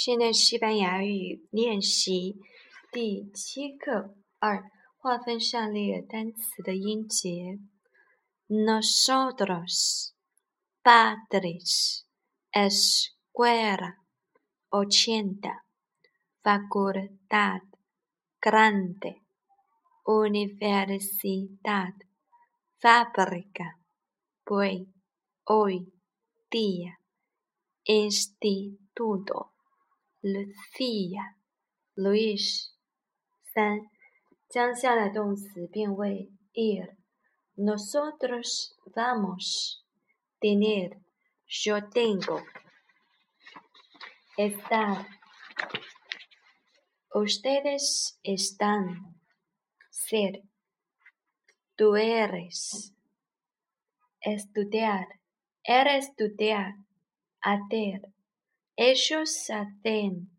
现在西班牙语练习第七课二，划分下列单词的音节。Nosotros, padres, escuela, ochenta, facultad, grande, universidad, fábrica, buey, hoy, día, instituto. Lucia, Luis，三，将下列动词变为 ir。Nosotros vamos. Tener, yo tengo. Estar. Ustedes están. Ser. Tú eres. Estudiar. Eres estudiar. Hacer. Ellos hacen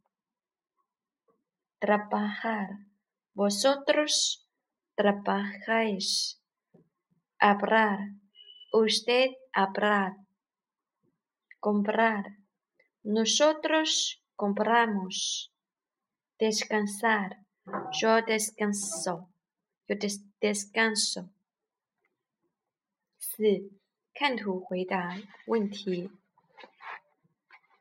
trabajar. Vosotros trabajáis. Hablar. Usted hablar. Comprar. Nosotros compramos. Descansar. Yo descanso. Yo descanso. 四，看图回答问题。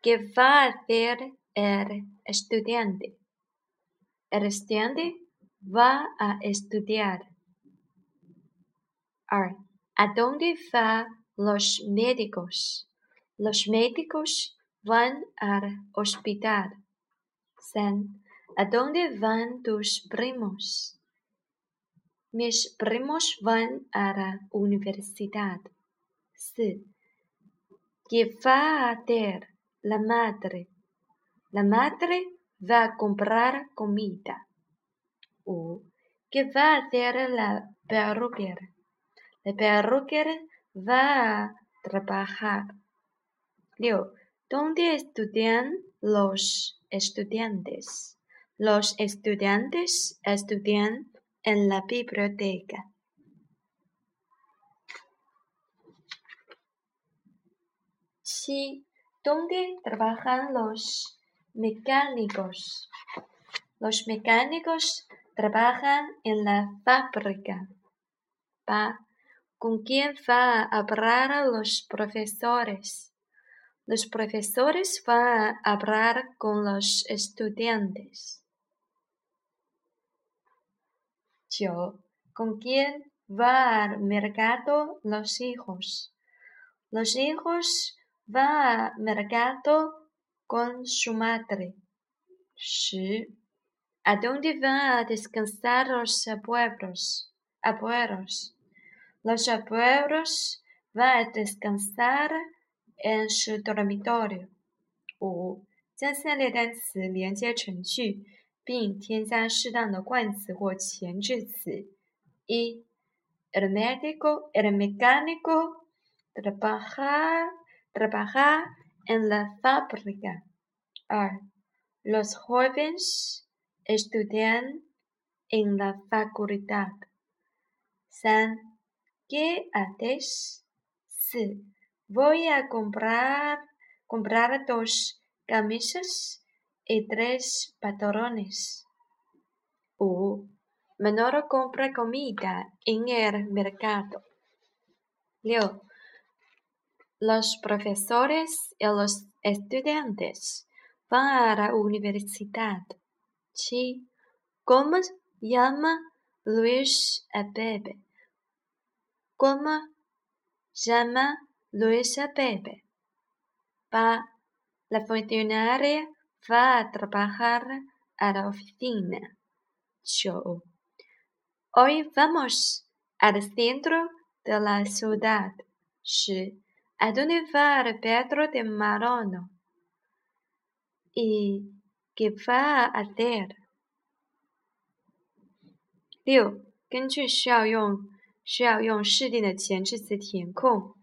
¿Qué va a hacer el estudiante? El estudiante va a estudiar. ¿A dónde van los médicos? Los médicos van al hospital. ¿A dónde van tus primos? Mis primos van a la universidad. ¿Qué va a hacer la madre. La madre va a comprar comida. O, ¿qué va a hacer la perruquera? La perruquera va a trabajar. Leo, ¿dónde estudian los estudiantes? Los estudiantes estudian en la biblioteca. Sí. ¿Dónde trabajan los mecánicos? Los mecánicos trabajan en la fábrica. ¿Con quién va a hablar los profesores? Los profesores van a hablar con los estudiantes. Yo, ¿con quién va al mercado los hijos? Los hijos va al mercado con su madre. ¿A dónde van a descansar los abuelos? abuelos? Los abuelos van a descansar en su dormitorio. 五，将下列单词连接成句，并添加适当的冠词或前置词。一，el médico, el mecánico, trabajar trabajar en la fábrica. Los jóvenes estudian en la facultad. San, ¿qué haces? Sí, voy a comprar, comprar dos camisas y tres pantalones. Uh, menor compra comida en el mercado. Leo, los profesores y los estudiantes van a la universidad. Sí. ¿Cómo llama Luis a Pepe? ¿Cómo llama Luis a Pepe? Va. La funcionaria va a trabajar a la oficina. Hoy vamos al centro de la ciudad. Sí. ¿A dónde va el Pedro de Marono? ¿Y qué va a hacer? 六，根据需要用需要用适定的前置词填空。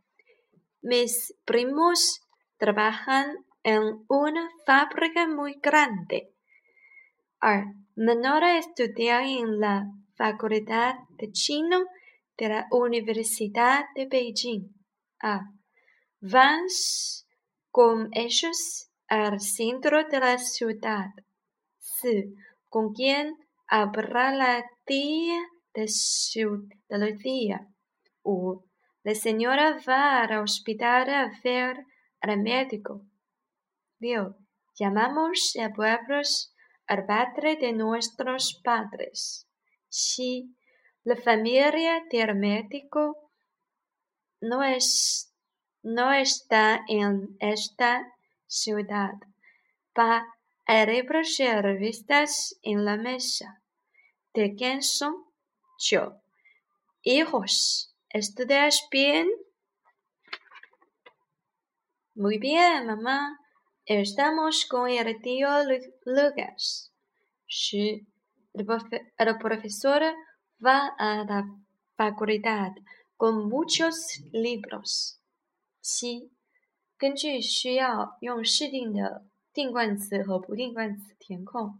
Mis primos trabajan en una fábrica muy grande. 二，Menora estudia en la Facultad de Chino de la Universidad de Beijing. 二 Vans con ellos al centro de la ciudad. 四 ¿Con quién habrá la tía de, su, de Lucía? 5 La señora va al hospital a ver al médico. 6 Llamamos a pueblos al padre de nuestros padres. 7 La familia del médico no, es, no está en esta ciudad. Pa hay libros y revistas en la mesa. ¿De quién son? Yo. Hijos, ¿estudias bien? Muy bien, mamá. Estamos con el tío Lucas. Sí. El profesor va a la facultad con muchos libros. Sí. 根据需要用试定的定冠词和不定冠词填空。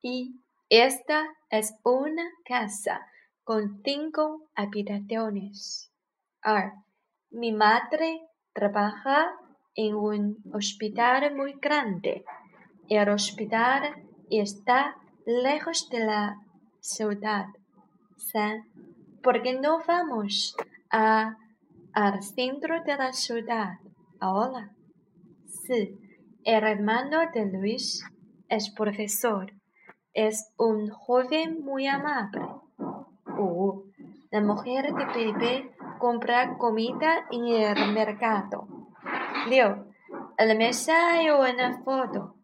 一，Esta es una casa con cinco habitaciones. 二，Mi madre trabaja en un hospital muy grande. El hospital está lejos de la ciudad. 三，¿Por qué no vamos a al centro de la ciudad ahora. Sí, el hermano de Luis es profesor. Es un joven muy amable. Oh, la mujer de Pepe compra comida en el mercado. Leo, en la mesa hay una foto.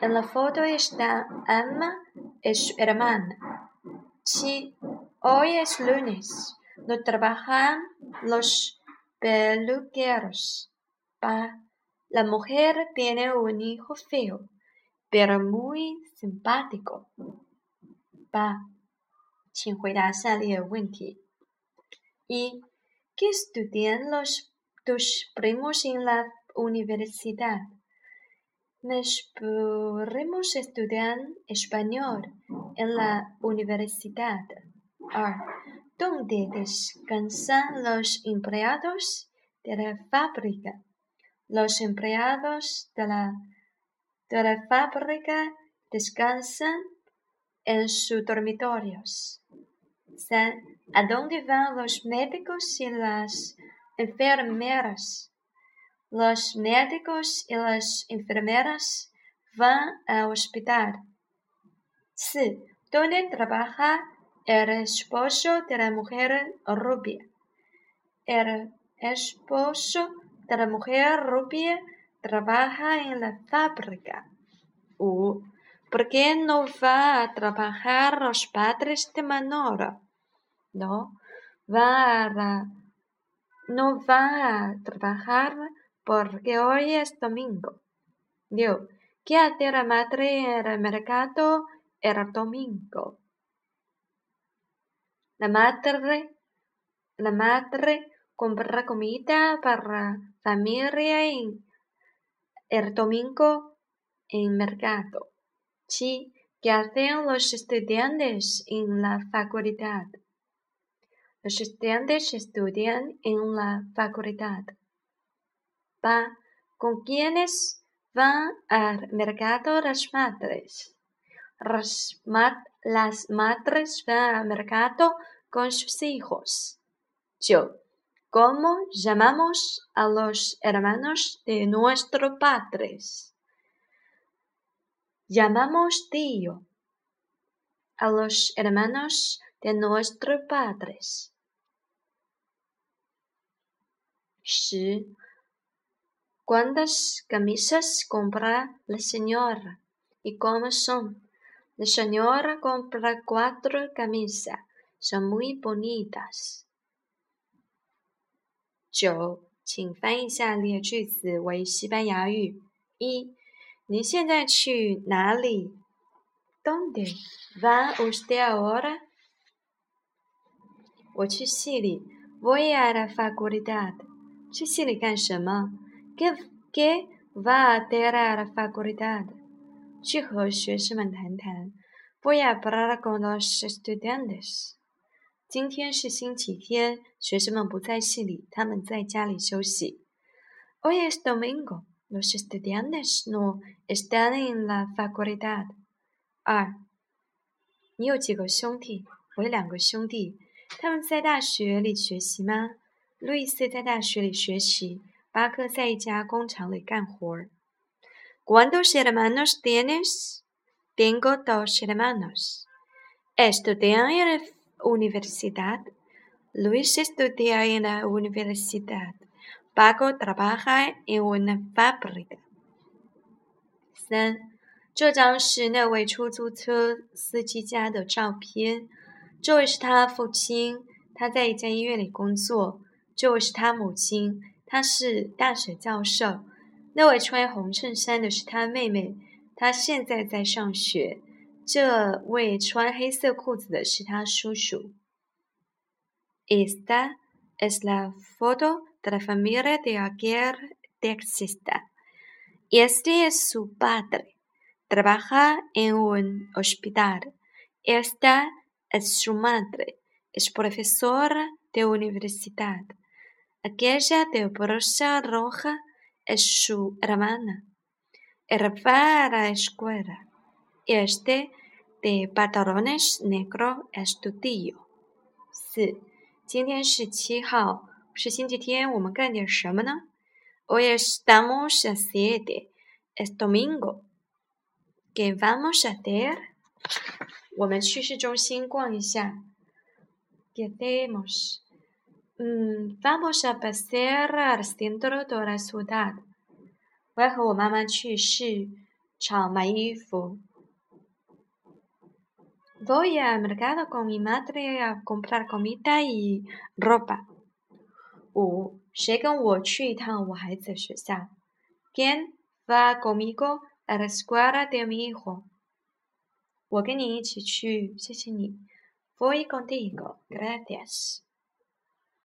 En la foto está Alma y su hermana. Sí, hoy es lunes. No trabajan los peluqueros. Pa, la mujer tiene un hijo feo, pero muy simpático. Pa, ¿Y qué estudian los tus primos en la universidad? Mis primos estudian español en la universidad. Ah, ¿Dónde descansan los empleados de la fábrica. Los empleados de la, de la fábrica descansan en sus dormitorios. ¿A dónde van los médicos y las enfermeras? Los médicos y las enfermeras van al hospital. Sí, ¿dónde trabaja el esposo de la mujer rubia. El esposo de la mujer rubia trabaja en la fábrica. ¿Por qué no va a trabajar los padres de Manolo? No, va a, no va a trabajar porque hoy es domingo. Dios, ¿qué hace la madre en el mercado el domingo? La madre, la madre compra comida para familia en el domingo en mercado. Sí, ¿qué hacen los estudiantes en la facultad? Los estudiantes estudian en la facultad. Pa, ¿con quiénes van al mercado las madres? Las madres van al mercado con sus hijos. Yo, ¿cómo llamamos a los hermanos de nuestros padres? Llamamos tío a los hermanos de nuestros padres. Sí. ¿Cuántas camisas compra la señora? ¿Y cómo son? La señora compra cuatro camisas. Son muy bonitas. 九，请翻译下列句子为西班牙语。一，您现在去哪里？¿Dónde va usted ahora？我去系里。Voy a la facultad。去系里干什么？¿Qué qué va a hacer a la facultad？去和学生们谈谈。Voy a hablar con los estudiantes。今天是星期天，学生们不在系里，他们在家里休息。Hoy es domingo。Los estudiantes no están en la facultad. 二，你有几个兄弟？我有两个兄弟。他们在大学里学习吗？路易斯在大学里学习，巴克在一家工厂里干活。¿Cuántos hermanos tienes? Tengo dos hermanos. ¿Estudian en la universidad? Luis estudia en la universidad. Paco trabaja en una fábrica. 三，这张是那位出租车司机家的照片。这位是他父亲，他在一家医院里工作。这位是他母亲，她是大学教授。那位穿红衬衫的是他妹妹，她现在在上学。这位穿黑色裤子的是他叔叔。Esta es la foto de la familia de aquel taxista. Este es su padre. Trabaja en un hospital. Esta es su madre. Es profesora de universidad. Aquella de brocha roja es su hermana. Él va a la escuela. Este de pantalones negros es tu tío. 四，今天是七号，是星期天，我们干点什么呢？Hoy estamos a siete. Es domingo. ¿Qué vamos a hacer? 我们去市中心逛一下。¿Qué hacemos? Mm, vamos a pasear al centro de la ciudad. 我要和我妈妈去市场买衣服。 Voy al mercado con mi madre a comprar comida y ropa. 五，谁跟我去一趟我孩子的学校？¿Quién va conmigo a la escuela de mi hijo? 我跟你一起去，谢谢你。Voy contigo, gracias.